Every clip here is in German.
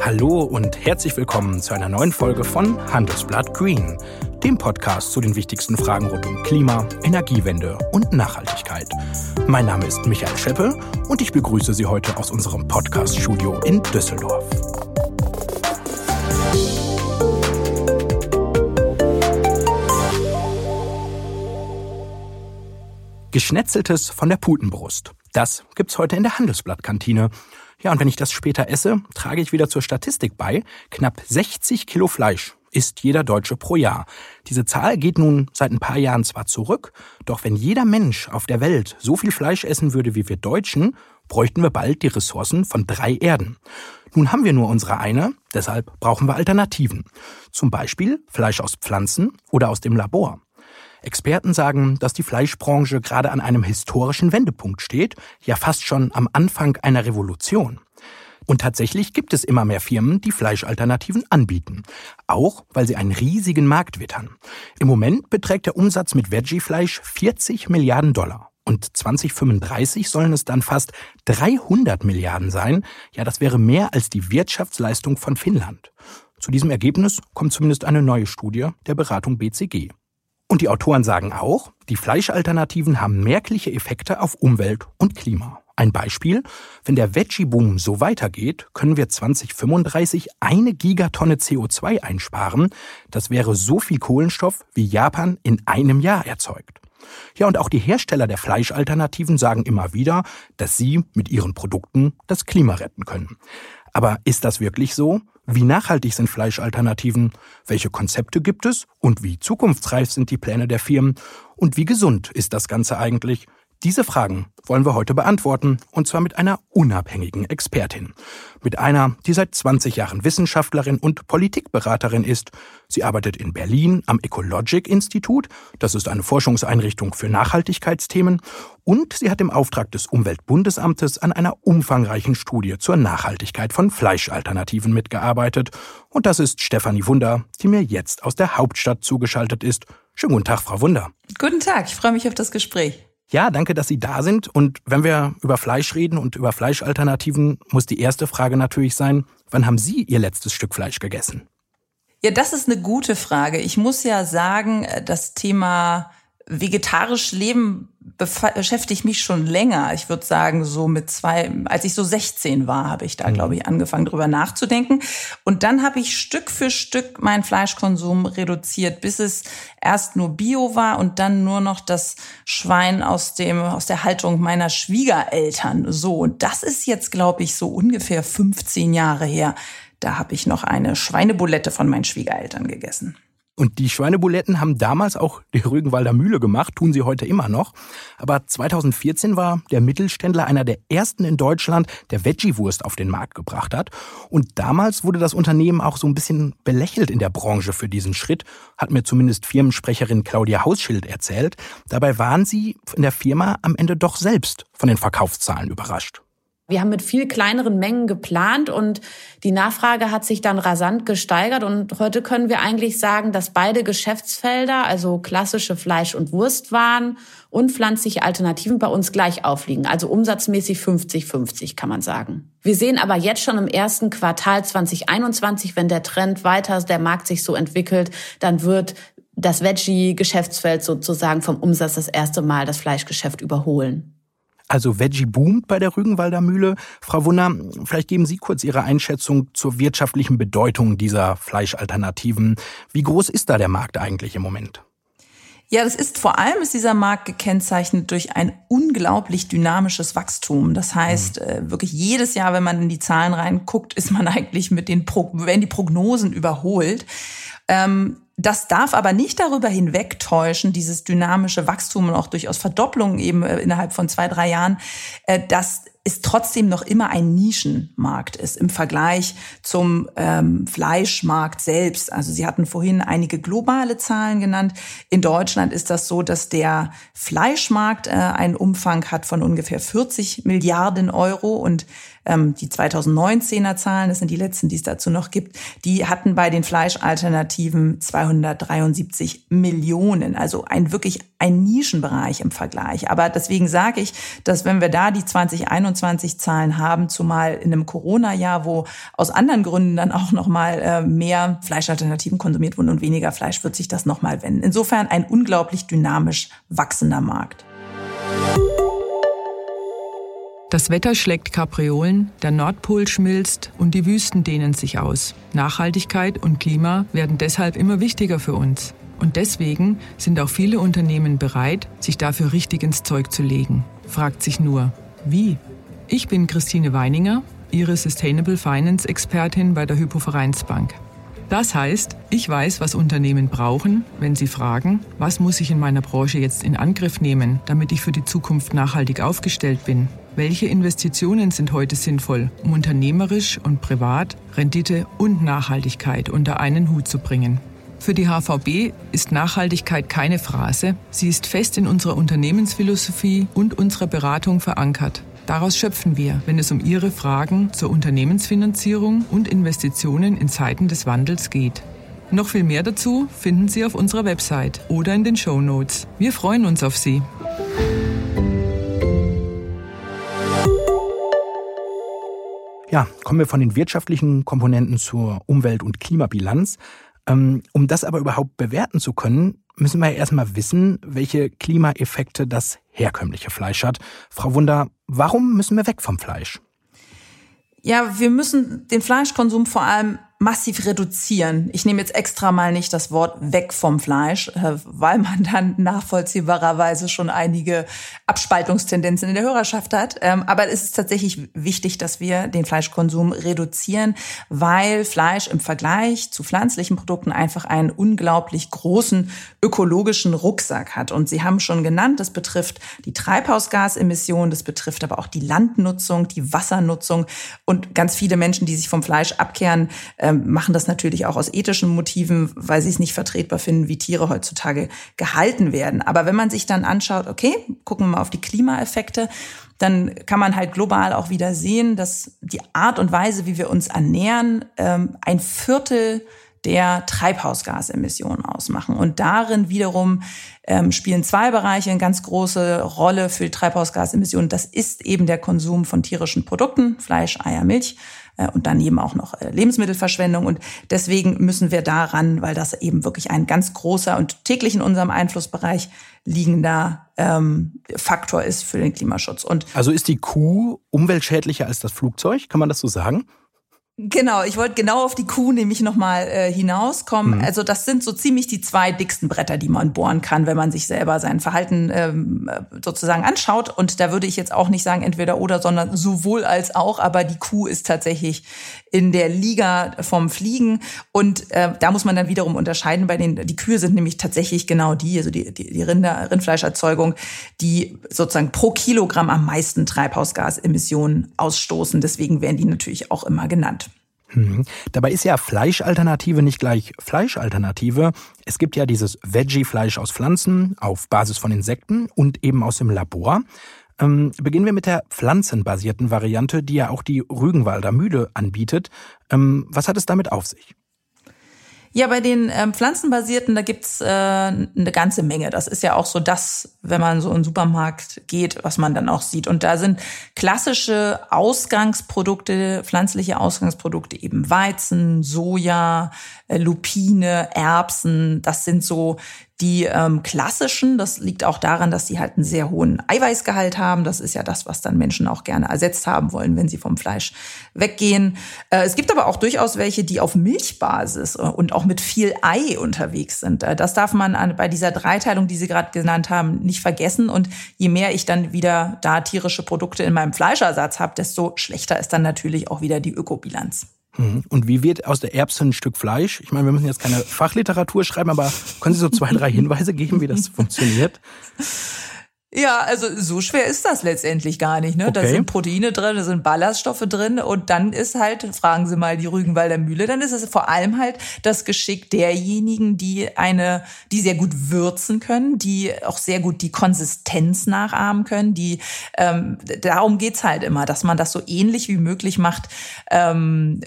Hallo und herzlich willkommen zu einer neuen Folge von Handelsblatt Green, dem Podcast zu den wichtigsten Fragen rund um Klima, Energiewende und Nachhaltigkeit. Mein Name ist Michael Scheppe und ich begrüße Sie heute aus unserem Podcast-Studio in Düsseldorf. Geschnetzeltes von der Putenbrust. Das gibt's heute in der Handelsblattkantine. Ja, und wenn ich das später esse, trage ich wieder zur Statistik bei. Knapp 60 Kilo Fleisch isst jeder Deutsche pro Jahr. Diese Zahl geht nun seit ein paar Jahren zwar zurück, doch wenn jeder Mensch auf der Welt so viel Fleisch essen würde wie wir Deutschen, bräuchten wir bald die Ressourcen von drei Erden. Nun haben wir nur unsere eine, deshalb brauchen wir Alternativen. Zum Beispiel Fleisch aus Pflanzen oder aus dem Labor. Experten sagen, dass die Fleischbranche gerade an einem historischen Wendepunkt steht, ja fast schon am Anfang einer Revolution. Und tatsächlich gibt es immer mehr Firmen, die Fleischalternativen anbieten. Auch weil sie einen riesigen Markt wittern. Im Moment beträgt der Umsatz mit Veggie-Fleisch 40 Milliarden Dollar. Und 2035 sollen es dann fast 300 Milliarden sein. Ja, das wäre mehr als die Wirtschaftsleistung von Finnland. Zu diesem Ergebnis kommt zumindest eine neue Studie der Beratung BCG. Und die Autoren sagen auch, die Fleischalternativen haben merkliche Effekte auf Umwelt und Klima. Ein Beispiel, wenn der Veggie-Boom so weitergeht, können wir 2035 eine Gigatonne CO2 einsparen. Das wäre so viel Kohlenstoff, wie Japan in einem Jahr erzeugt. Ja, und auch die Hersteller der Fleischalternativen sagen immer wieder, dass sie mit ihren Produkten das Klima retten können. Aber ist das wirklich so? Wie nachhaltig sind Fleischalternativen? Welche Konzepte gibt es? Und wie zukunftsreif sind die Pläne der Firmen? Und wie gesund ist das Ganze eigentlich? Diese Fragen wollen wir heute beantworten, und zwar mit einer unabhängigen Expertin. Mit einer, die seit 20 Jahren Wissenschaftlerin und Politikberaterin ist. Sie arbeitet in Berlin am Ecologic Institut, das ist eine Forschungseinrichtung für Nachhaltigkeitsthemen, und sie hat im Auftrag des Umweltbundesamtes an einer umfangreichen Studie zur Nachhaltigkeit von Fleischalternativen mitgearbeitet. Und das ist Stefanie Wunder, die mir jetzt aus der Hauptstadt zugeschaltet ist. Schönen guten Tag, Frau Wunder. Guten Tag, ich freue mich auf das Gespräch. Ja, danke, dass Sie da sind. Und wenn wir über Fleisch reden und über Fleischalternativen, muss die erste Frage natürlich sein, wann haben Sie Ihr letztes Stück Fleisch gegessen? Ja, das ist eine gute Frage. Ich muss ja sagen, das Thema vegetarisch leben beschäftigt mich schon länger. Ich würde sagen, so mit zwei, als ich so 16 war, habe ich da, mhm. glaube ich, angefangen, drüber nachzudenken. Und dann habe ich Stück für Stück meinen Fleischkonsum reduziert, bis es erst nur Bio war und dann nur noch das Schwein aus dem, aus der Haltung meiner Schwiegereltern. So. Und das ist jetzt, glaube ich, so ungefähr 15 Jahre her. Da habe ich noch eine Schweinebulette von meinen Schwiegereltern gegessen. Und die Schweinebuletten haben damals auch die Rügenwalder Mühle gemacht, tun sie heute immer noch. Aber 2014 war der Mittelständler einer der ersten in Deutschland, der Veggie-Wurst auf den Markt gebracht hat. Und damals wurde das Unternehmen auch so ein bisschen belächelt in der Branche für diesen Schritt, hat mir zumindest Firmensprecherin Claudia Hausschild erzählt. Dabei waren sie in der Firma am Ende doch selbst von den Verkaufszahlen überrascht. Wir haben mit viel kleineren Mengen geplant und die Nachfrage hat sich dann rasant gesteigert und heute können wir eigentlich sagen, dass beide Geschäftsfelder, also klassische Fleisch- und Wurstwaren und pflanzliche Alternativen bei uns gleich aufliegen, also umsatzmäßig 50-50 kann man sagen. Wir sehen aber jetzt schon im ersten Quartal 2021, wenn der Trend weiter, der Markt sich so entwickelt, dann wird das Veggie-Geschäftsfeld sozusagen vom Umsatz das erste Mal das Fleischgeschäft überholen. Also Veggie boomt bei der Rügenwalder Mühle. Frau Wunner, vielleicht geben Sie kurz Ihre Einschätzung zur wirtschaftlichen Bedeutung dieser Fleischalternativen. Wie groß ist da der Markt eigentlich im Moment? Ja, das ist vor allem ist dieser Markt gekennzeichnet durch ein unglaublich dynamisches Wachstum. Das heißt, mhm. wirklich jedes Jahr, wenn man in die Zahlen reinguckt, ist man eigentlich mit den werden die Prognosen überholt. Ähm, das darf aber nicht darüber hinwegtäuschen, dieses dynamische Wachstum und auch durchaus Verdopplung eben äh, innerhalb von zwei, drei Jahren, äh, dass es trotzdem noch immer ein Nischenmarkt ist im Vergleich zum ähm, Fleischmarkt selbst. Also Sie hatten vorhin einige globale Zahlen genannt. In Deutschland ist das so, dass der Fleischmarkt äh, einen Umfang hat von ungefähr 40 Milliarden Euro und ähm, die 2019er Zahlen, das sind die letzten, die es dazu noch gibt, die hatten bei den Fleischalternativen 273 Millionen, also ein wirklich ein Nischenbereich im Vergleich. Aber deswegen sage ich, dass wenn wir da die 2021 Zahlen haben, zumal in einem Corona-Jahr, wo aus anderen Gründen dann auch noch mal äh, mehr Fleischalternativen konsumiert wurden und weniger Fleisch, wird sich das noch mal wenden. Insofern ein unglaublich dynamisch wachsender Markt. Das Wetter schlägt Kapriolen, der Nordpol schmilzt und die Wüsten dehnen sich aus. Nachhaltigkeit und Klima werden deshalb immer wichtiger für uns. Und deswegen sind auch viele Unternehmen bereit, sich dafür richtig ins Zeug zu legen. Fragt sich nur, wie? Ich bin Christine Weininger, Ihre Sustainable Finance Expertin bei der Hypovereinsbank. Das heißt, ich weiß, was Unternehmen brauchen, wenn sie fragen, was muss ich in meiner Branche jetzt in Angriff nehmen, damit ich für die Zukunft nachhaltig aufgestellt bin. Welche Investitionen sind heute sinnvoll, um unternehmerisch und privat Rendite und Nachhaltigkeit unter einen Hut zu bringen? Für die HVB ist Nachhaltigkeit keine Phrase, sie ist fest in unserer Unternehmensphilosophie und unserer Beratung verankert. Daraus schöpfen wir, wenn es um Ihre Fragen zur Unternehmensfinanzierung und Investitionen in Zeiten des Wandels geht. Noch viel mehr dazu finden Sie auf unserer Website oder in den Show Notes. Wir freuen uns auf Sie. Ja, kommen wir von den wirtschaftlichen Komponenten zur Umwelt- und Klimabilanz. Ähm, um das aber überhaupt bewerten zu können, müssen wir ja erstmal wissen, welche Klimaeffekte das herkömmliche Fleisch hat. Frau Wunder, warum müssen wir weg vom Fleisch? Ja, wir müssen den Fleischkonsum vor allem massiv reduzieren. Ich nehme jetzt extra mal nicht das Wort weg vom Fleisch, äh, weil man dann nachvollziehbarerweise schon einige Abspaltungstendenzen in der Hörerschaft hat. Ähm, aber es ist tatsächlich wichtig, dass wir den Fleischkonsum reduzieren, weil Fleisch im Vergleich zu pflanzlichen Produkten einfach einen unglaublich großen ökologischen Rucksack hat. Und Sie haben schon genannt, das betrifft die Treibhausgasemissionen, das betrifft aber auch die Landnutzung, die Wassernutzung und ganz viele Menschen, die sich vom Fleisch abkehren, ähm, machen das natürlich auch aus ethischen Motiven, weil sie es nicht vertretbar finden, wie Tiere heutzutage gehalten werden. Aber wenn man sich dann anschaut, okay, gucken wir mal auf die Klimaeffekte, dann kann man halt global auch wieder sehen, dass die Art und Weise, wie wir uns ernähren, ähm, ein Viertel der Treibhausgasemissionen ausmachen. Und darin wiederum ähm, spielen zwei Bereiche eine ganz große Rolle für die Treibhausgasemissionen. Das ist eben der Konsum von tierischen Produkten, Fleisch, Eier, Milch und dann eben auch noch äh, Lebensmittelverschwendung. Und deswegen müssen wir daran, weil das eben wirklich ein ganz großer und täglich in unserem Einflussbereich liegender ähm, Faktor ist für den Klimaschutz. Und also ist die Kuh umweltschädlicher als das Flugzeug? Kann man das so sagen? Genau, ich wollte genau auf die Kuh nämlich nochmal äh, hinauskommen. Mhm. Also das sind so ziemlich die zwei dicksten Bretter, die man bohren kann, wenn man sich selber sein Verhalten ähm, sozusagen anschaut. Und da würde ich jetzt auch nicht sagen entweder oder, sondern sowohl als auch. Aber die Kuh ist tatsächlich in der Liga vom Fliegen. Und äh, da muss man dann wiederum unterscheiden den, die Kühe sind nämlich tatsächlich genau die, also die, die, die Rinder, Rindfleischerzeugung, die sozusagen pro Kilogramm am meisten Treibhausgasemissionen ausstoßen. Deswegen werden die natürlich auch immer genannt. Hm. Dabei ist ja Fleischalternative nicht gleich Fleischalternative. Es gibt ja dieses Veggie-Fleisch aus Pflanzen auf Basis von Insekten und eben aus dem Labor. Ähm, beginnen wir mit der pflanzenbasierten Variante, die ja auch die Rügenwalder Mühle anbietet. Ähm, was hat es damit auf sich? Ja, bei den ähm, pflanzenbasierten, da gibt's äh, eine ganze Menge. Das ist ja auch so das, wenn man so in den Supermarkt geht, was man dann auch sieht. Und da sind klassische Ausgangsprodukte, pflanzliche Ausgangsprodukte, eben Weizen, Soja, Lupine, Erbsen. Das sind so die ähm, klassischen, das liegt auch daran, dass sie halt einen sehr hohen Eiweißgehalt haben. Das ist ja das, was dann Menschen auch gerne ersetzt haben wollen, wenn sie vom Fleisch weggehen. Äh, es gibt aber auch durchaus welche, die auf Milchbasis äh, und auch mit viel Ei unterwegs sind. Äh, das darf man an, bei dieser Dreiteilung, die Sie gerade genannt haben, nicht vergessen. Und je mehr ich dann wieder da tierische Produkte in meinem Fleischersatz habe, desto schlechter ist dann natürlich auch wieder die Ökobilanz. Mhm. Und wie wird aus der Erbse ein Stück Fleisch? Ich meine, wir müssen jetzt keine Fachliteratur schreiben, aber können Sie so zwei, drei Hinweise geben, wie das funktioniert? Ja, also so schwer ist das letztendlich gar nicht. Ne? Okay. Da sind Proteine drin, da sind Ballaststoffe drin und dann ist halt, fragen Sie mal die Rügenwalder Mühle, dann ist es vor allem halt das Geschick derjenigen, die eine, die sehr gut würzen können, die auch sehr gut die Konsistenz nachahmen können. Die ähm, darum geht's halt immer, dass man das so ähnlich wie möglich macht ähm,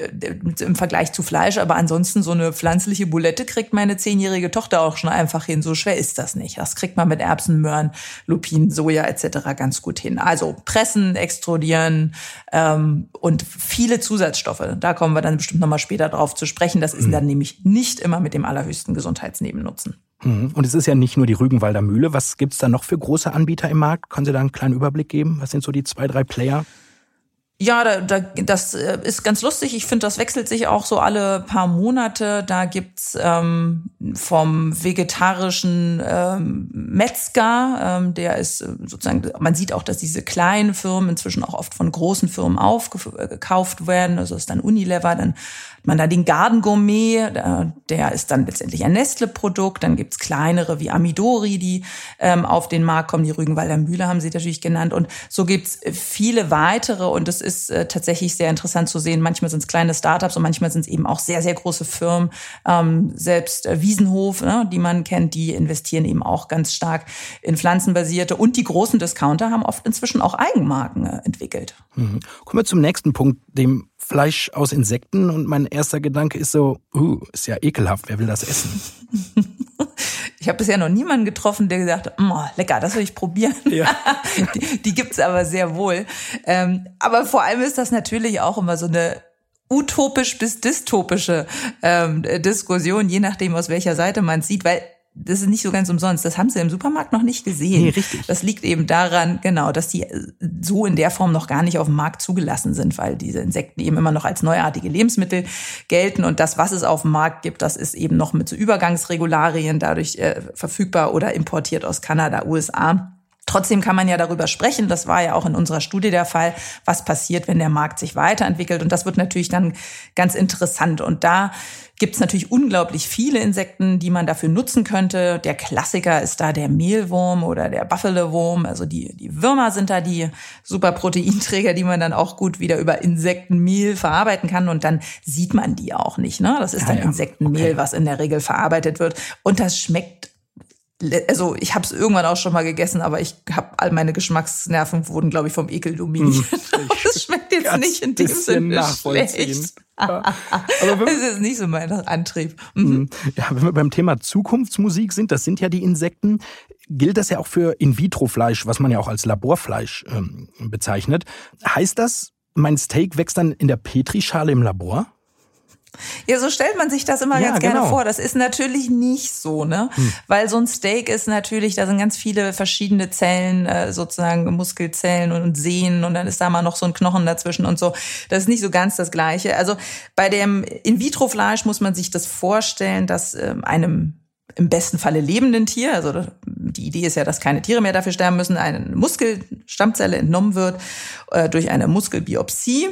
im Vergleich zu Fleisch. Aber ansonsten so eine pflanzliche Bulette kriegt meine zehnjährige Tochter auch schon einfach hin. So schwer ist das nicht. Das kriegt man mit Erbsen, Möhren, Lupinen Lupin, Soja etc. ganz gut hin. Also pressen, extrudieren ähm, und viele Zusatzstoffe. Da kommen wir dann bestimmt nochmal später drauf zu sprechen. Das ist mhm. dann nämlich nicht immer mit dem allerhöchsten Gesundheitsnebennutzen. Mhm. Und es ist ja nicht nur die Rügenwalder Mühle. Was gibt's da noch für große Anbieter im Markt? Können Sie da einen kleinen Überblick geben? Was sind so die zwei, drei Player? Ja, da, da, das äh, ist ganz lustig. Ich finde, das wechselt sich auch so alle paar Monate. Da gibt's ähm, vom vegetarischen ähm, Metzger, ähm, der ist äh, sozusagen, man sieht auch, dass diese kleinen Firmen inzwischen auch oft von großen Firmen aufgekauft werden. Also ist dann Unilever, dann hat man da den Garden Gourmet, der ist dann letztendlich ein Nestle-Produkt. Dann gibt's kleinere wie Amidori, die ähm, auf den Markt kommen. Die Rügenwalder Mühle haben sie natürlich genannt. Und so gibt's viele weitere. Und es ist äh, tatsächlich sehr interessant zu sehen. Manchmal sind es kleine Startups und manchmal sind es eben auch sehr, sehr große Firmen. Ähm, selbst äh, Wiesenhof, ne, die man kennt, die investieren eben auch ganz stark in pflanzenbasierte. Und die großen Discounter haben oft inzwischen auch Eigenmarken äh, entwickelt. Mhm. Kommen wir zum nächsten Punkt, dem Fleisch aus Insekten und mein erster Gedanke ist so, uh, ist ja ekelhaft, wer will das essen? Ich habe bisher noch niemanden getroffen, der gesagt hat, oh, lecker, das will ich probieren. Ja. die, die gibt's aber sehr wohl. Ähm, aber vor allem ist das natürlich auch immer so eine utopisch bis dystopische ähm, Diskussion, je nachdem, aus welcher Seite man sieht, weil das ist nicht so ganz umsonst. Das haben sie im Supermarkt noch nicht gesehen. Nee, richtig. Das liegt eben daran, genau, dass die so in der Form noch gar nicht auf dem Markt zugelassen sind, weil diese Insekten eben immer noch als neuartige Lebensmittel gelten. Und das, was es auf dem Markt gibt, das ist eben noch mit so Übergangsregularien dadurch äh, verfügbar oder importiert aus Kanada, USA. Trotzdem kann man ja darüber sprechen, das war ja auch in unserer Studie der Fall, was passiert, wenn der Markt sich weiterentwickelt. Und das wird natürlich dann ganz interessant. Und da gibt es natürlich unglaublich viele Insekten, die man dafür nutzen könnte. Der Klassiker ist da der Mehlwurm oder der Buffalo-Wurm. Also die, die Würmer sind da die super Proteinträger, die man dann auch gut wieder über Insektenmehl verarbeiten kann. Und dann sieht man die auch nicht. Ne? Das ist dann ja, ja. Insektenmehl, okay. was in der Regel verarbeitet wird. Und das schmeckt also ich habe es irgendwann auch schon mal gegessen, aber ich habe all meine Geschmacksnerven wurden, glaube ich, vom Ekel dominiert. Mm, das schmeckt jetzt nicht in dem Sinne schlecht. aber das ist nicht so mein Antrieb. Mhm. mhm. Ja, wenn wir beim Thema Zukunftsmusik sind, das sind ja die Insekten, gilt das ja auch für In-vitro-Fleisch, was man ja auch als Laborfleisch ähm, bezeichnet. Heißt das, mein Steak wächst dann in der Petrischale im Labor? Ja, so stellt man sich das immer ja, ganz gerne genau. vor. Das ist natürlich nicht so, ne? Hm. Weil so ein Steak ist natürlich, da sind ganz viele verschiedene Zellen, äh, sozusagen Muskelzellen und Sehnen und dann ist da mal noch so ein Knochen dazwischen und so. Das ist nicht so ganz das Gleiche. Also bei dem In-vitro-Fleisch muss man sich das vorstellen, dass ähm, einem im besten Falle lebenden Tier, also die Idee ist ja, dass keine Tiere mehr dafür sterben müssen, eine Muskelstammzelle entnommen wird äh, durch eine Muskelbiopsie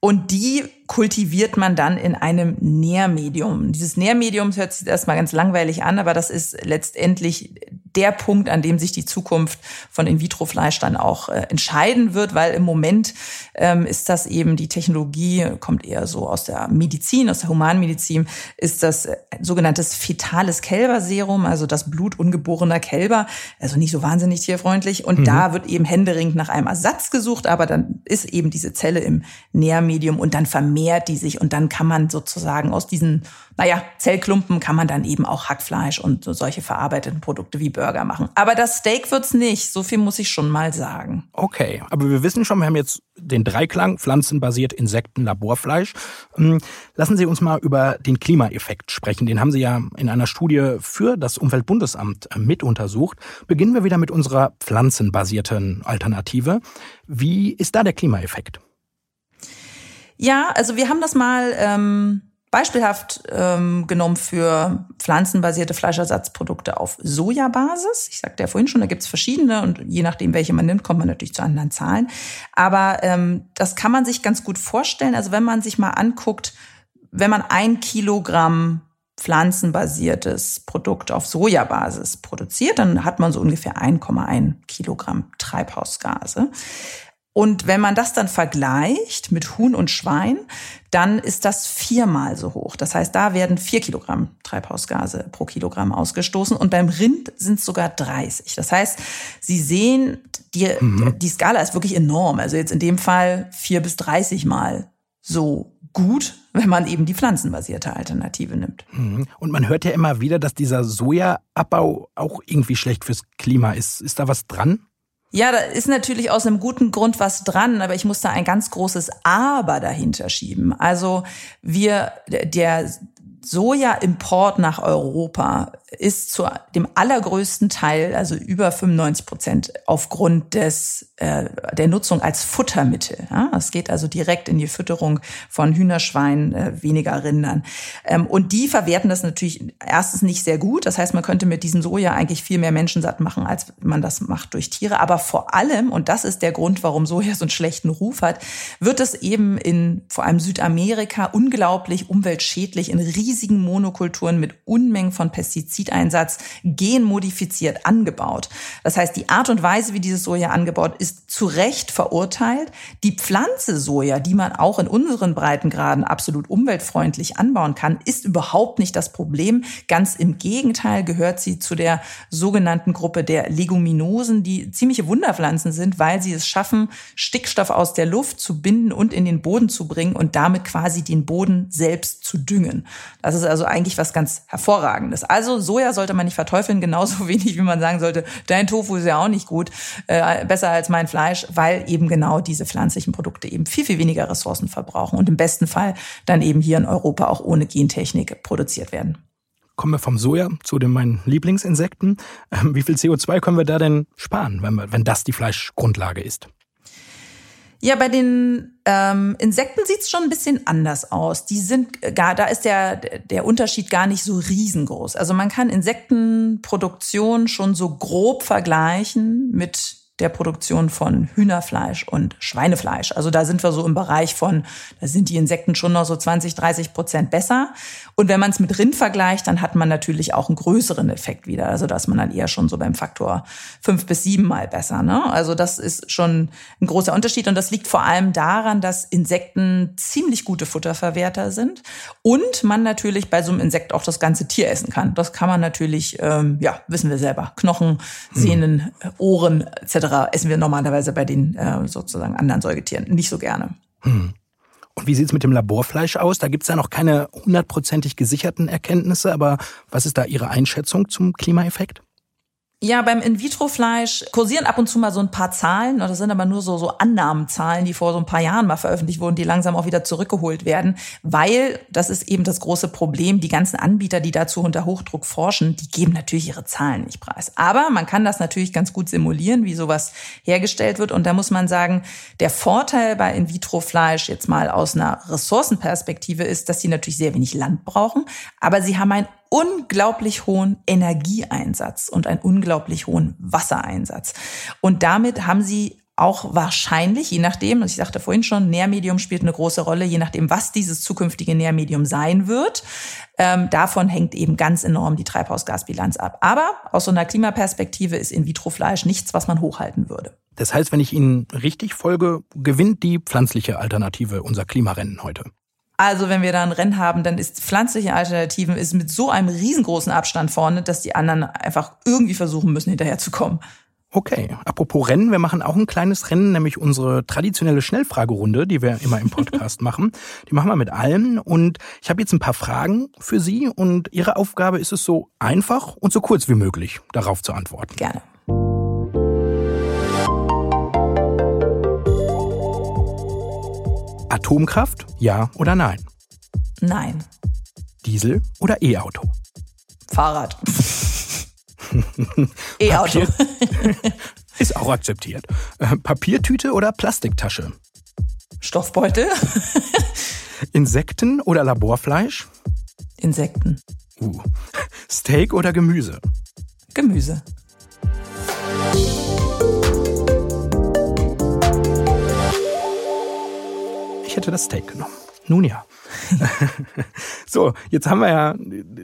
und die kultiviert man dann in einem Nährmedium. Dieses Nährmedium hört sich erstmal ganz langweilig an, aber das ist letztendlich der Punkt, an dem sich die Zukunft von In-vitro-Fleisch dann auch äh, entscheiden wird, weil im Moment ähm, ist das eben die Technologie, kommt eher so aus der Medizin, aus der Humanmedizin, ist das äh, sogenanntes fetales Kälberserum, also das Blut ungeborener Kälber, also nicht so wahnsinnig tierfreundlich. Und mhm. da wird eben händeringend nach einem Ersatz gesucht, aber dann ist eben diese Zelle im Nährmedium und dann vermehrt die sich und dann kann man sozusagen aus diesen naja, Zellklumpen kann man dann eben auch Hackfleisch und solche verarbeiteten Produkte wie Burger machen. Aber das Steak wird's nicht. So viel muss ich schon mal sagen. Okay, aber wir wissen schon, wir haben jetzt den Dreiklang pflanzenbasiert Insekten, Laborfleisch. Hm, lassen Sie uns mal über den Klimaeffekt sprechen. Den haben Sie ja in einer Studie für das Umweltbundesamt äh, mit untersucht. Beginnen wir wieder mit unserer pflanzenbasierten Alternative. Wie ist da der Klimaeffekt? Ja, also wir haben das mal ähm, beispielhaft ähm, genommen für pflanzenbasierte Fleischersatzprodukte auf Sojabasis. Ich sagte ja vorhin schon, da gibt's verschiedene und je nachdem, welche man nimmt, kommt man natürlich zu anderen Zahlen. Aber ähm, das kann man sich ganz gut vorstellen. Also wenn man sich mal anguckt, wenn man ein Kilogramm pflanzenbasiertes Produkt auf Sojabasis produziert, dann hat man so ungefähr 1,1 Kilogramm Treibhausgase. Und wenn man das dann vergleicht mit Huhn und Schwein, dann ist das viermal so hoch. Das heißt, da werden vier Kilogramm Treibhausgase pro Kilogramm ausgestoßen und beim Rind sind es sogar 30. Das heißt, Sie sehen, die, mhm. die Skala ist wirklich enorm. Also jetzt in dem Fall vier bis 30 Mal so gut, wenn man eben die pflanzenbasierte Alternative nimmt. Mhm. Und man hört ja immer wieder, dass dieser Sojaabbau auch irgendwie schlecht fürs Klima ist. Ist da was dran? Ja, da ist natürlich aus einem guten Grund was dran, aber ich muss da ein ganz großes Aber dahinter schieben. Also wir, der Sojaimport nach Europa ist zu dem allergrößten Teil, also über 95 Prozent, aufgrund des, äh, der Nutzung als Futtermittel. Ja? Es geht also direkt in die Fütterung von Hühnerschweinen, äh, weniger Rindern. Ähm, und die verwerten das natürlich erstens nicht sehr gut. Das heißt, man könnte mit diesem Soja eigentlich viel mehr Menschen satt machen, als man das macht durch Tiere. Aber vor allem, und das ist der Grund, warum Soja so einen schlechten Ruf hat, wird es eben in vor allem Südamerika unglaublich umweltschädlich in riesigen Monokulturen mit Unmengen von Pestiziden Pestizideinsatz genmodifiziert angebaut. Das heißt, die Art und Weise, wie dieses Soja angebaut ist, zu Recht verurteilt. Die Pflanze Soja, die man auch in unseren Breitengraden absolut umweltfreundlich anbauen kann, ist überhaupt nicht das Problem. Ganz im Gegenteil gehört sie zu der sogenannten Gruppe der Leguminosen, die ziemliche Wunderpflanzen sind, weil sie es schaffen, Stickstoff aus der Luft zu binden und in den Boden zu bringen und damit quasi den Boden selbst zu düngen. Das ist also eigentlich was ganz Hervorragendes. Also Soja sollte man nicht verteufeln, genauso wenig wie man sagen sollte, dein Tofu ist ja auch nicht gut, äh, besser als mein Fleisch, weil eben genau diese pflanzlichen Produkte eben viel, viel weniger Ressourcen verbrauchen und im besten Fall dann eben hier in Europa auch ohne Gentechnik produziert werden. Kommen wir vom Soja zu den meinen Lieblingsinsekten. Ähm, wie viel CO2 können wir da denn sparen, wenn, wir, wenn das die Fleischgrundlage ist? Ja, bei den ähm, Insekten sieht's schon ein bisschen anders aus. Die sind gar, da ist der, der Unterschied gar nicht so riesengroß. Also man kann Insektenproduktion schon so grob vergleichen mit der Produktion von Hühnerfleisch und Schweinefleisch. Also da sind wir so im Bereich von, da sind die Insekten schon noch so 20, 30 Prozent besser. Und wenn man es mit Rind vergleicht, dann hat man natürlich auch einen größeren Effekt wieder. Also dass man dann eher schon so beim Faktor fünf bis sieben Mal besser. Ne? Also das ist schon ein großer Unterschied. Und das liegt vor allem daran, dass Insekten ziemlich gute Futterverwerter sind. Und man natürlich bei so einem Insekt auch das ganze Tier essen kann. Das kann man natürlich, ähm, ja, wissen wir selber. Knochen, Sehnen, hm. Ohren etc essen wir normalerweise bei den äh, sozusagen anderen Säugetieren nicht so gerne. Hm. Und wie sieht's mit dem Laborfleisch aus? Da gibt's ja noch keine hundertprozentig gesicherten Erkenntnisse, aber was ist da Ihre Einschätzung zum Klimaeffekt? Ja, beim In-vitro-Fleisch kursieren ab und zu mal so ein paar Zahlen, das sind aber nur so, so Annahmenzahlen, die vor so ein paar Jahren mal veröffentlicht wurden, die langsam auch wieder zurückgeholt werden, weil, das ist eben das große Problem, die ganzen Anbieter, die dazu unter Hochdruck forschen, die geben natürlich ihre Zahlen nicht preis. Aber man kann das natürlich ganz gut simulieren, wie sowas hergestellt wird. Und da muss man sagen, der Vorteil bei In-vitro-Fleisch jetzt mal aus einer Ressourcenperspektive ist, dass sie natürlich sehr wenig Land brauchen, aber sie haben ein unglaublich hohen Energieeinsatz und einen unglaublich hohen Wassereinsatz. Und damit haben sie auch wahrscheinlich, je nachdem, ich sagte vorhin schon, Nährmedium spielt eine große Rolle, je nachdem, was dieses zukünftige Nährmedium sein wird. Ähm, davon hängt eben ganz enorm die Treibhausgasbilanz ab. Aber aus so einer Klimaperspektive ist In-vitro-Fleisch nichts, was man hochhalten würde. Das heißt, wenn ich Ihnen richtig folge, gewinnt die pflanzliche Alternative unser Klimarennen heute. Also wenn wir da ein Rennen haben, dann ist pflanzliche Alternativen ist mit so einem riesengroßen Abstand vorne, dass die anderen einfach irgendwie versuchen müssen, hinterherzukommen. Okay, apropos Rennen, wir machen auch ein kleines Rennen, nämlich unsere traditionelle Schnellfragerunde, die wir immer im Podcast machen. Die machen wir mit allen und ich habe jetzt ein paar Fragen für Sie und Ihre Aufgabe ist es so einfach und so kurz wie möglich darauf zu antworten. Gerne. Atomkraft, ja oder nein? Nein. Diesel oder E-Auto? Fahrrad. E-Auto. Ist auch akzeptiert. Äh, Papiertüte oder Plastiktasche? Stoffbeutel. Insekten oder Laborfleisch? Insekten. Uh. Steak oder Gemüse? Gemüse. Hätte das Steak genommen. Nun ja. so, jetzt haben wir ja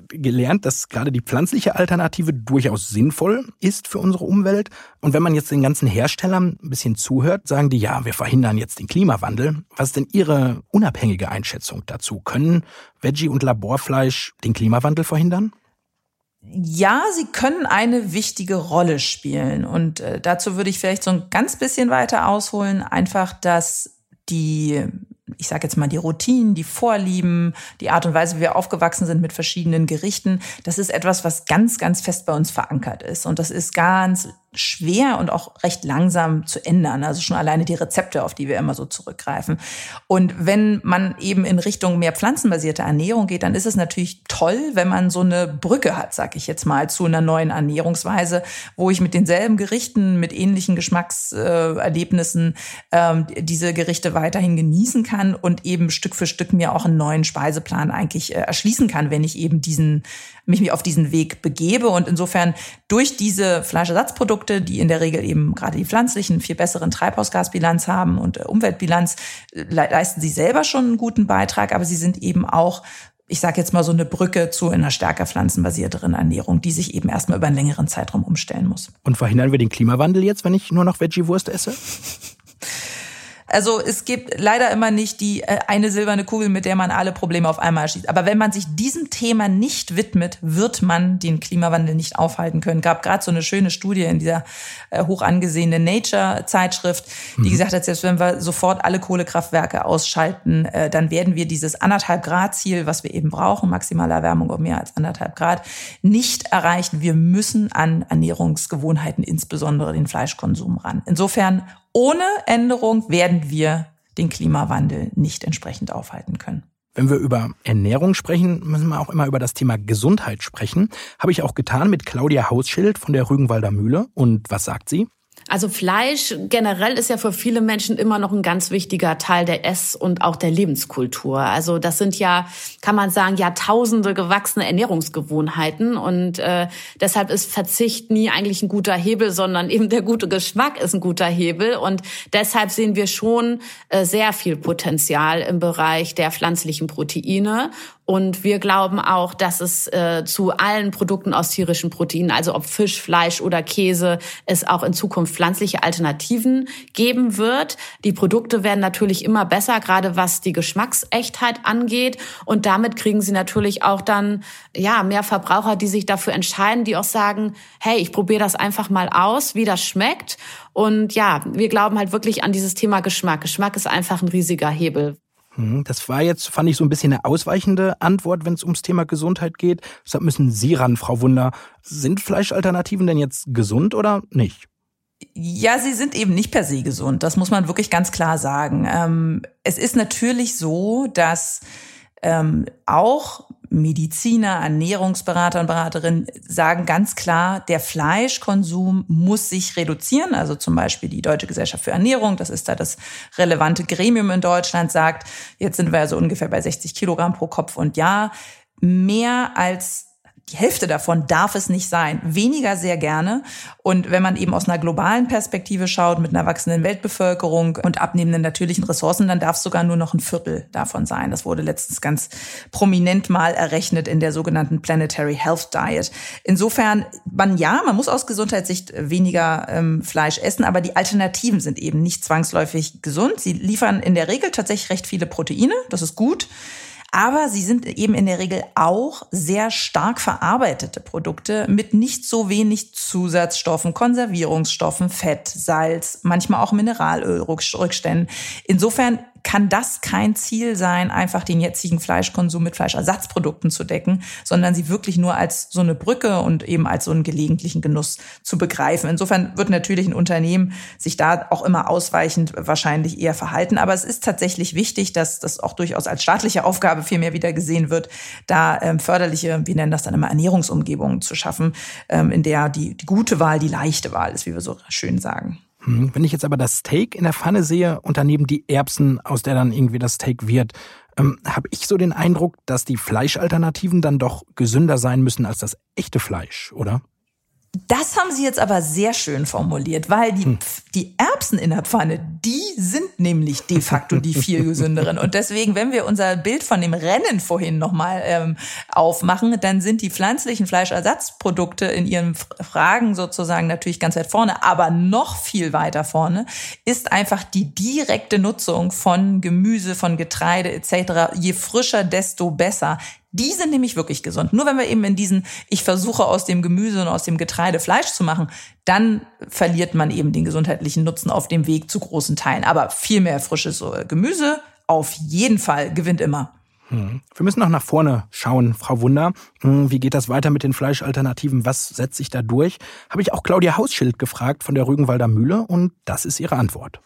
gelernt, dass gerade die pflanzliche Alternative durchaus sinnvoll ist für unsere Umwelt. Und wenn man jetzt den ganzen Herstellern ein bisschen zuhört, sagen die, ja, wir verhindern jetzt den Klimawandel. Was ist denn Ihre unabhängige Einschätzung dazu? Können Veggie- und Laborfleisch den Klimawandel verhindern? Ja, sie können eine wichtige Rolle spielen. Und äh, dazu würde ich vielleicht so ein ganz bisschen weiter ausholen. Einfach, dass die ich sage jetzt mal, die Routinen, die Vorlieben, die Art und Weise, wie wir aufgewachsen sind mit verschiedenen Gerichten, das ist etwas, was ganz, ganz fest bei uns verankert ist. Und das ist ganz schwer und auch recht langsam zu ändern. Also schon alleine die Rezepte, auf die wir immer so zurückgreifen. Und wenn man eben in Richtung mehr pflanzenbasierte Ernährung geht, dann ist es natürlich toll, wenn man so eine Brücke hat, sag ich jetzt mal, zu einer neuen Ernährungsweise, wo ich mit denselben Gerichten, mit ähnlichen Geschmackserlebnissen ähm, diese Gerichte weiterhin genießen kann und eben Stück für Stück mir auch einen neuen Speiseplan eigentlich äh, erschließen kann, wenn ich eben diesen mich auf diesen Weg begebe. Und insofern durch diese Fleischersatzprodukte, die in der Regel eben gerade die pflanzlichen viel besseren Treibhausgasbilanz haben und äh, Umweltbilanz, äh, leisten sie selber schon einen guten Beitrag, aber sie sind eben auch ich sage jetzt mal so eine Brücke zu einer stärker pflanzenbasierteren Ernährung, die sich eben erstmal über einen längeren Zeitraum umstellen muss. Und verhindern wir den Klimawandel jetzt, wenn ich nur noch Veggie-Wurst esse? Also es gibt leider immer nicht die äh, eine silberne Kugel, mit der man alle Probleme auf einmal schießt. Aber wenn man sich diesem Thema nicht widmet, wird man den Klimawandel nicht aufhalten können. Gab gerade so eine schöne Studie in dieser äh, hoch angesehenen Nature-Zeitschrift, die mhm. gesagt hat, selbst wenn wir sofort alle Kohlekraftwerke ausschalten, äh, dann werden wir dieses anderthalb Grad Ziel, was wir eben brauchen, maximale Erwärmung um mehr als anderthalb Grad, nicht erreichen. Wir müssen an Ernährungsgewohnheiten, insbesondere den Fleischkonsum ran. Insofern ohne Änderung werden wir den Klimawandel nicht entsprechend aufhalten können. Wenn wir über Ernährung sprechen, müssen wir auch immer über das Thema Gesundheit sprechen. Habe ich auch getan mit Claudia Hausschild von der Rügenwalder Mühle. Und was sagt sie? Also Fleisch generell ist ja für viele Menschen immer noch ein ganz wichtiger Teil der Ess- und auch der Lebenskultur. Also das sind ja, kann man sagen, Jahrtausende gewachsene Ernährungsgewohnheiten. Und äh, deshalb ist Verzicht nie eigentlich ein guter Hebel, sondern eben der gute Geschmack ist ein guter Hebel. Und deshalb sehen wir schon äh, sehr viel Potenzial im Bereich der pflanzlichen Proteine und wir glauben auch, dass es äh, zu allen Produkten aus tierischen Proteinen, also ob Fisch, Fleisch oder Käse, es auch in Zukunft pflanzliche Alternativen geben wird. Die Produkte werden natürlich immer besser, gerade was die Geschmacksechtheit angeht. Und damit kriegen sie natürlich auch dann ja mehr Verbraucher, die sich dafür entscheiden, die auch sagen, hey, ich probiere das einfach mal aus, wie das schmeckt. Und ja, wir glauben halt wirklich an dieses Thema Geschmack. Geschmack ist einfach ein riesiger Hebel. Hm, das war jetzt, fand ich, so ein bisschen eine ausweichende Antwort, wenn es ums Thema Gesundheit geht. Deshalb müssen Sie ran, Frau Wunder. Sind Fleischalternativen denn jetzt gesund oder nicht? Ja, sie sind eben nicht per se gesund. Das muss man wirklich ganz klar sagen. Ähm, es ist natürlich so, dass ähm, auch Mediziner, Ernährungsberater und Beraterinnen sagen ganz klar, der Fleischkonsum muss sich reduzieren. Also zum Beispiel die Deutsche Gesellschaft für Ernährung, das ist da das relevante Gremium in Deutschland, sagt, jetzt sind wir also ungefähr bei 60 Kilogramm pro Kopf und Jahr. Mehr als die Hälfte davon darf es nicht sein. Weniger sehr gerne. Und wenn man eben aus einer globalen Perspektive schaut, mit einer wachsenden Weltbevölkerung und abnehmenden natürlichen Ressourcen, dann darf es sogar nur noch ein Viertel davon sein. Das wurde letztens ganz prominent mal errechnet in der sogenannten Planetary Health Diet. Insofern, man ja, man muss aus Gesundheitssicht weniger ähm, Fleisch essen, aber die Alternativen sind eben nicht zwangsläufig gesund. Sie liefern in der Regel tatsächlich recht viele Proteine. Das ist gut. Aber sie sind eben in der Regel auch sehr stark verarbeitete Produkte mit nicht so wenig Zusatzstoffen, Konservierungsstoffen, Fett, Salz, manchmal auch Mineralölrückständen. Insofern kann das kein Ziel sein, einfach den jetzigen Fleischkonsum mit Fleischersatzprodukten zu decken, sondern sie wirklich nur als so eine Brücke und eben als so einen gelegentlichen Genuss zu begreifen. Insofern wird natürlich ein Unternehmen sich da auch immer ausweichend wahrscheinlich eher verhalten. Aber es ist tatsächlich wichtig, dass das auch durchaus als staatliche Aufgabe viel mehr wieder gesehen wird, da ähm, förderliche, wir nennen das dann immer Ernährungsumgebungen zu schaffen, ähm, in der die, die gute Wahl die leichte Wahl ist, wie wir so schön sagen. Hm, wenn ich jetzt aber das Steak in der Pfanne sehe und daneben die Erbsen, aus der dann irgendwie das Steak wird, ähm, habe ich so den Eindruck, dass die Fleischalternativen dann doch gesünder sein müssen als das echte Fleisch, oder? Das haben Sie jetzt aber sehr schön formuliert, weil die, hm. die Erbsen in der Pfanne, die sind nämlich de facto die viel gesünderen. Und deswegen, wenn wir unser Bild von dem Rennen vorhin nochmal ähm, aufmachen, dann sind die pflanzlichen Fleischersatzprodukte in ihren Fragen sozusagen natürlich ganz weit vorne, aber noch viel weiter vorne ist einfach die direkte Nutzung von Gemüse, von Getreide etc. Je frischer, desto besser. Die sind nämlich wirklich gesund. Nur wenn wir eben in diesen, ich versuche aus dem Gemüse und aus dem Getreide Fleisch zu machen, dann verliert man eben den gesundheitlichen Nutzen auf dem Weg zu großen Teilen. Aber viel mehr frisches Gemüse auf jeden Fall gewinnt immer. Hm. Wir müssen noch nach vorne schauen, Frau Wunder. Hm, wie geht das weiter mit den Fleischalternativen? Was setzt sich da durch? Habe ich auch Claudia Hausschild gefragt von der Rügenwalder Mühle und das ist ihre Antwort.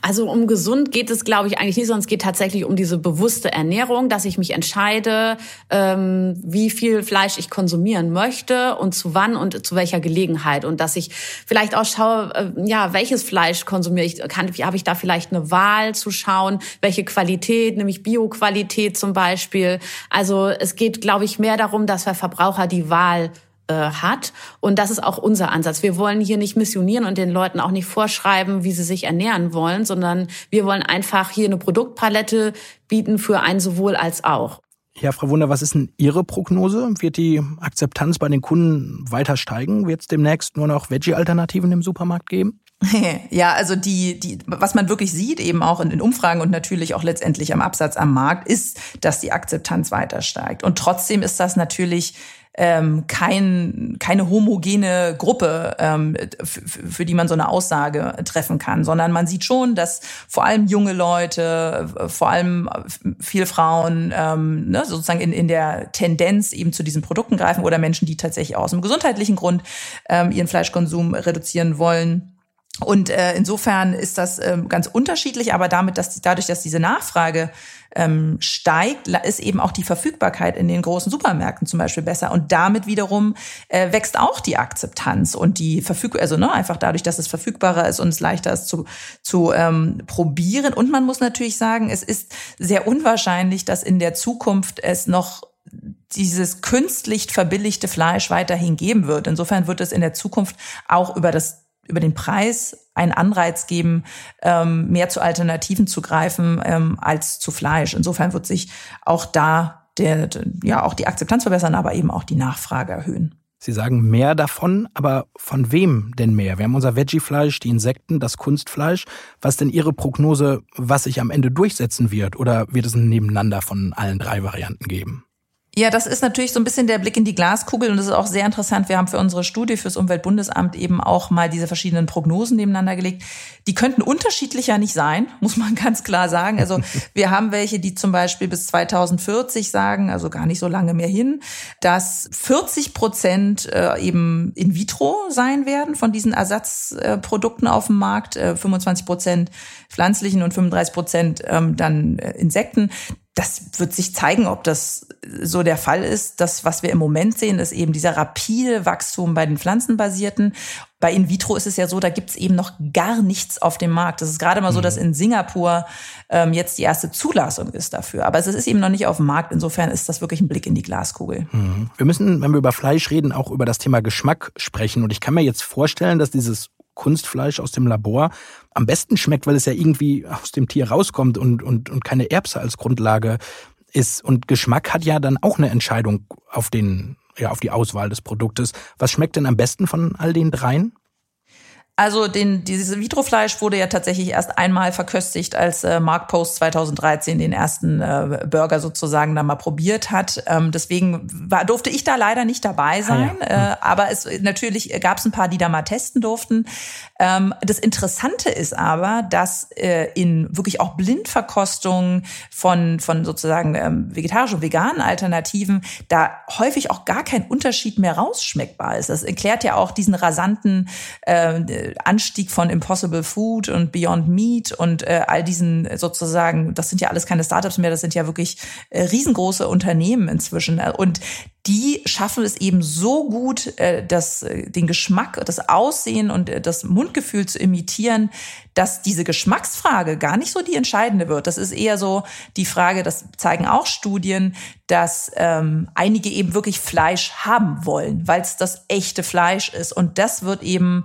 Also um gesund geht es, glaube ich, eigentlich nicht, sondern es geht tatsächlich um diese bewusste Ernährung, dass ich mich entscheide, ähm, wie viel Fleisch ich konsumieren möchte und zu wann und zu welcher Gelegenheit. Und dass ich vielleicht auch schaue, äh, ja, welches Fleisch konsumiere ich, kann, habe ich da vielleicht eine Wahl zu schauen, welche Qualität, nämlich Bioqualität zum Beispiel. Also es geht, glaube ich, mehr darum, dass der Verbraucher die Wahl äh, hat. Und das ist auch unser Ansatz. Wir wollen hier nicht missionieren und den Leuten auch nicht vorschreiben, wie sie sich ernähren wollen, sondern wir wollen einfach hier eine Produktpalette bieten für ein sowohl als auch. Ja, Frau Wunder, was ist denn Ihre Prognose? Wird die Akzeptanz bei den Kunden weiter steigen? Wird es demnächst nur noch Veggie-Alternativen im Supermarkt geben? Ja, also die, die, was man wirklich sieht, eben auch in, in Umfragen und natürlich auch letztendlich am Absatz am Markt, ist, dass die Akzeptanz weiter steigt. Und trotzdem ist das natürlich ähm, kein, keine homogene Gruppe, ähm, für die man so eine Aussage treffen kann, sondern man sieht schon, dass vor allem junge Leute, vor allem viele Frauen ähm, ne, sozusagen in, in der Tendenz eben zu diesen Produkten greifen oder Menschen, die tatsächlich aus einem gesundheitlichen Grund ähm, ihren Fleischkonsum reduzieren wollen. Und äh, insofern ist das ähm, ganz unterschiedlich, aber damit, dass dadurch, dass diese Nachfrage ähm, steigt, ist eben auch die Verfügbarkeit in den großen Supermärkten zum Beispiel besser. Und damit wiederum äh, wächst auch die Akzeptanz und die Verfügbarkeit, also ne, einfach dadurch, dass es verfügbarer ist und es leichter ist zu, zu ähm, probieren. Und man muss natürlich sagen, es ist sehr unwahrscheinlich, dass in der Zukunft es noch dieses künstlich verbilligte Fleisch weiterhin geben wird. Insofern wird es in der Zukunft auch über das über den Preis einen Anreiz geben, ähm, mehr zu Alternativen zu greifen ähm, als zu Fleisch. Insofern wird sich auch da der, ja auch die Akzeptanz verbessern, aber eben auch die Nachfrage erhöhen. Sie sagen mehr davon, aber von wem denn mehr? Wir haben unser Veggie-Fleisch, die Insekten, das Kunstfleisch. Was denn Ihre Prognose, was sich am Ende durchsetzen wird? Oder wird es ein Nebeneinander von allen drei Varianten geben? Ja, das ist natürlich so ein bisschen der Blick in die Glaskugel und das ist auch sehr interessant. Wir haben für unsere Studie fürs Umweltbundesamt eben auch mal diese verschiedenen Prognosen nebeneinander gelegt. Die könnten unterschiedlicher nicht sein, muss man ganz klar sagen. Also wir haben welche, die zum Beispiel bis 2040 sagen, also gar nicht so lange mehr hin, dass 40 Prozent äh, eben in vitro sein werden von diesen Ersatzprodukten auf dem Markt, 25 äh, Prozent pflanzlichen und 35 Prozent ähm, dann äh, Insekten das wird sich zeigen, ob das so der Fall ist. Das, was wir im Moment sehen, ist eben dieser rapide Wachstum bei den pflanzenbasierten. Bei In vitro ist es ja so, da gibt's eben noch gar nichts auf dem Markt. Das ist gerade mal so, dass mhm. in Singapur ähm, jetzt die erste Zulassung ist dafür. Aber es ist eben noch nicht auf dem Markt. Insofern ist das wirklich ein Blick in die Glaskugel. Mhm. Wir müssen, wenn wir über Fleisch reden, auch über das Thema Geschmack sprechen. Und ich kann mir jetzt vorstellen, dass dieses Kunstfleisch aus dem Labor am besten schmeckt, weil es ja irgendwie aus dem Tier rauskommt und, und, und keine Erbse als Grundlage ist. Und Geschmack hat ja dann auch eine Entscheidung auf den, ja, auf die Auswahl des Produktes. Was schmeckt denn am besten von all den dreien? Also den, dieses Vitrofleisch wurde ja tatsächlich erst einmal verköstigt, als äh, Mark Post 2013 den ersten äh, Burger sozusagen da mal probiert hat. Ähm, deswegen war, durfte ich da leider nicht dabei sein. Ah, ja. äh, aber es natürlich gab es ein paar, die da mal testen durften. Ähm, das Interessante ist aber, dass äh, in wirklich auch Blindverkostungen von, von sozusagen ähm, vegetarischen und veganen Alternativen da häufig auch gar kein Unterschied mehr rausschmeckbar ist. Das erklärt ja auch diesen rasanten äh, Anstieg von Impossible Food und Beyond Meat und äh, all diesen sozusagen, das sind ja alles keine Startups mehr, das sind ja wirklich äh, riesengroße Unternehmen inzwischen. Und die schaffen es eben so gut, äh, das, äh, den Geschmack, das Aussehen und äh, das Mundgefühl zu imitieren, dass diese Geschmacksfrage gar nicht so die entscheidende wird. Das ist eher so die Frage, das zeigen auch Studien, dass ähm, einige eben wirklich Fleisch haben wollen, weil es das echte Fleisch ist. Und das wird eben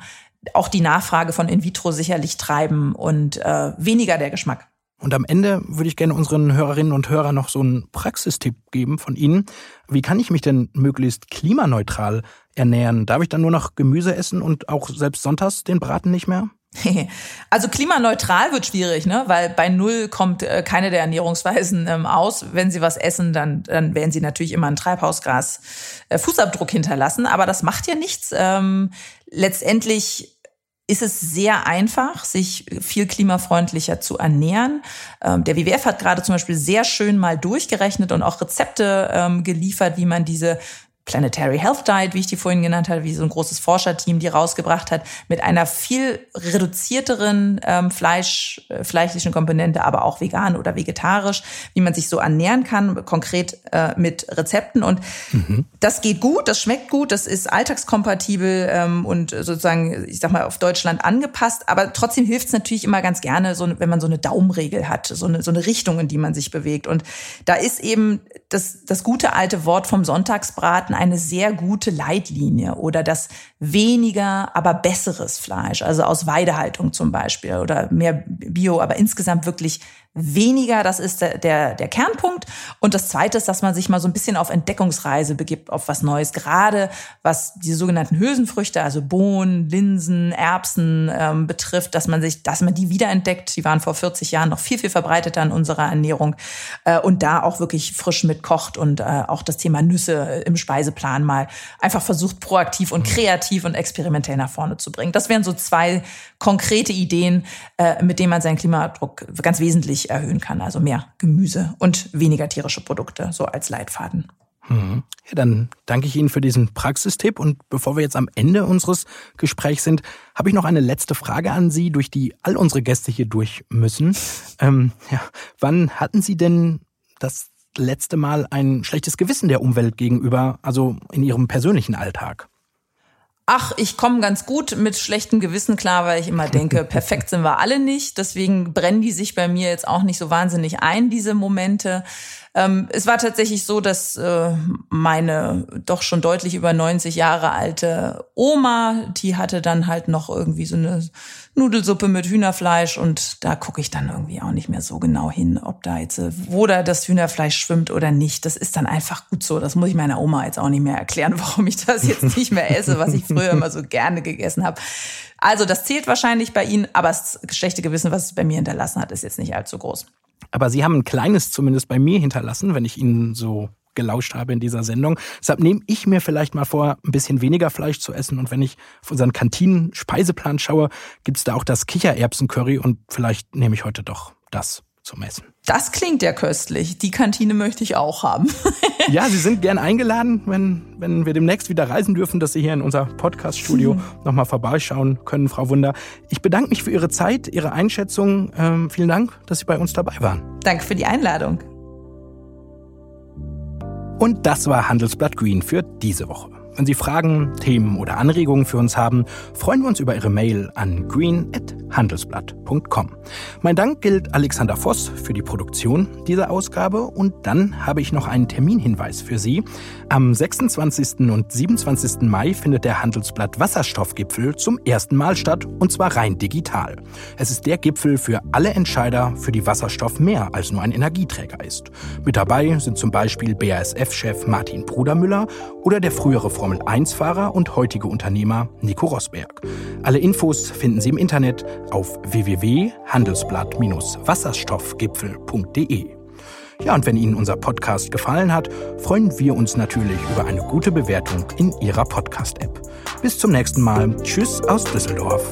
auch die Nachfrage von In vitro sicherlich treiben und äh, weniger der Geschmack. Und am Ende würde ich gerne unseren Hörerinnen und Hörern noch so einen Praxistipp geben von Ihnen. Wie kann ich mich denn möglichst klimaneutral ernähren? Darf ich dann nur noch Gemüse essen und auch selbst sonntags den Braten nicht mehr? Also klimaneutral wird schwierig, ne? weil bei Null kommt äh, keine der Ernährungsweisen ähm, aus. Wenn Sie was essen, dann, dann werden Sie natürlich immer einen Treibhausgas äh, hinterlassen. Aber das macht ja nichts. Ähm, letztendlich ist es sehr einfach, sich viel klimafreundlicher zu ernähren. Ähm, der WWF hat gerade zum Beispiel sehr schön mal durchgerechnet und auch Rezepte ähm, geliefert, wie man diese Planetary Health Diet, wie ich die vorhin genannt habe, wie so ein großes Forscherteam die rausgebracht hat, mit einer viel reduzierteren ähm, Fleisch, äh, fleischlichen Komponente, aber auch vegan oder vegetarisch, wie man sich so ernähren kann, konkret äh, mit Rezepten. Und mhm. das geht gut, das schmeckt gut, das ist alltagskompatibel ähm, und sozusagen, ich sag mal, auf Deutschland angepasst. Aber trotzdem hilft es natürlich immer ganz gerne, so, wenn man so eine Daumenregel hat, so eine, so eine Richtung, in die man sich bewegt. Und da ist eben das, das gute alte Wort vom Sonntagsbraten eine sehr gute Leitlinie oder das weniger, aber besseres Fleisch, also aus Weidehaltung zum Beispiel oder mehr Bio, aber insgesamt wirklich weniger, das ist der, der, der Kernpunkt. Und das Zweite ist, dass man sich mal so ein bisschen auf Entdeckungsreise begibt, auf was Neues. Gerade was die sogenannten Hülsenfrüchte, also Bohnen, Linsen, Erbsen ähm, betrifft, dass man sich, dass man die wiederentdeckt. Die waren vor 40 Jahren noch viel, viel verbreiteter in unserer Ernährung äh, und da auch wirklich frisch mit kocht und äh, auch das Thema Nüsse im Speiseplan mal einfach versucht, proaktiv und kreativ und experimentell nach vorne zu bringen. Das wären so zwei konkrete Ideen, äh, mit denen man seinen Klimadruck ganz wesentlich erhöhen kann. Also mehr Gemüse und weniger tierische Produkte, so als Leitfaden. Mhm. Ja, dann danke ich Ihnen für diesen Praxistipp. Und bevor wir jetzt am Ende unseres Gesprächs sind, habe ich noch eine letzte Frage an Sie, durch die all unsere Gäste hier durch müssen. Ähm, ja, wann hatten Sie denn das letzte Mal ein schlechtes Gewissen der Umwelt gegenüber, also in Ihrem persönlichen Alltag? Ach, ich komme ganz gut mit schlechtem Gewissen klar, weil ich immer denke, perfekt sind wir alle nicht. Deswegen brennen die sich bei mir jetzt auch nicht so wahnsinnig ein, diese Momente. Ähm, es war tatsächlich so, dass äh, meine doch schon deutlich über 90 Jahre alte Oma, die hatte dann halt noch irgendwie so eine Nudelsuppe mit Hühnerfleisch und da gucke ich dann irgendwie auch nicht mehr so genau hin, ob da jetzt, äh, wo da das Hühnerfleisch schwimmt oder nicht. Das ist dann einfach gut so. Das muss ich meiner Oma jetzt auch nicht mehr erklären, warum ich das jetzt nicht mehr esse, was ich früher immer so gerne gegessen habe. Also das zählt wahrscheinlich bei Ihnen, aber das schlechte Gewissen, was es bei mir hinterlassen hat, ist jetzt nicht allzu groß. Aber Sie haben ein kleines zumindest bei mir hinterlassen, wenn ich Ihnen so gelauscht habe in dieser Sendung. Deshalb nehme ich mir vielleicht mal vor, ein bisschen weniger Fleisch zu essen. Und wenn ich auf unseren Kantinen-Speiseplan schaue, gibt es da auch das Kichererbsen-Curry und vielleicht nehme ich heute doch das zum Essen. Das klingt ja köstlich. Die Kantine möchte ich auch haben. ja, Sie sind gern eingeladen, wenn, wenn wir demnächst wieder reisen dürfen, dass Sie hier in unser Podcast-Studio mhm. nochmal vorbeischauen können, Frau Wunder. Ich bedanke mich für Ihre Zeit, Ihre Einschätzung. Ähm, vielen Dank, dass Sie bei uns dabei waren. Danke für die Einladung. Und das war Handelsblatt Green für diese Woche. Wenn Sie Fragen, Themen oder Anregungen für uns haben, freuen wir uns über Ihre Mail an green.handelsblatt.com. Mein Dank gilt Alexander Voss für die Produktion dieser Ausgabe und dann habe ich noch einen Terminhinweis für Sie. Am 26. und 27. Mai findet der Handelsblatt Wasserstoffgipfel zum ersten Mal statt und zwar rein digital. Es ist der Gipfel für alle Entscheider, für die Wasserstoff mehr als nur ein Energieträger ist. Mit dabei sind zum Beispiel BASF-Chef Martin Brudermüller oder der frühere Front Formel-1-Fahrer und heutige Unternehmer Nico Rosberg. Alle Infos finden Sie im Internet auf www.handelsblatt-wasserstoffgipfel.de. Ja, und wenn Ihnen unser Podcast gefallen hat, freuen wir uns natürlich über eine gute Bewertung in Ihrer Podcast-App. Bis zum nächsten Mal. Tschüss aus Düsseldorf.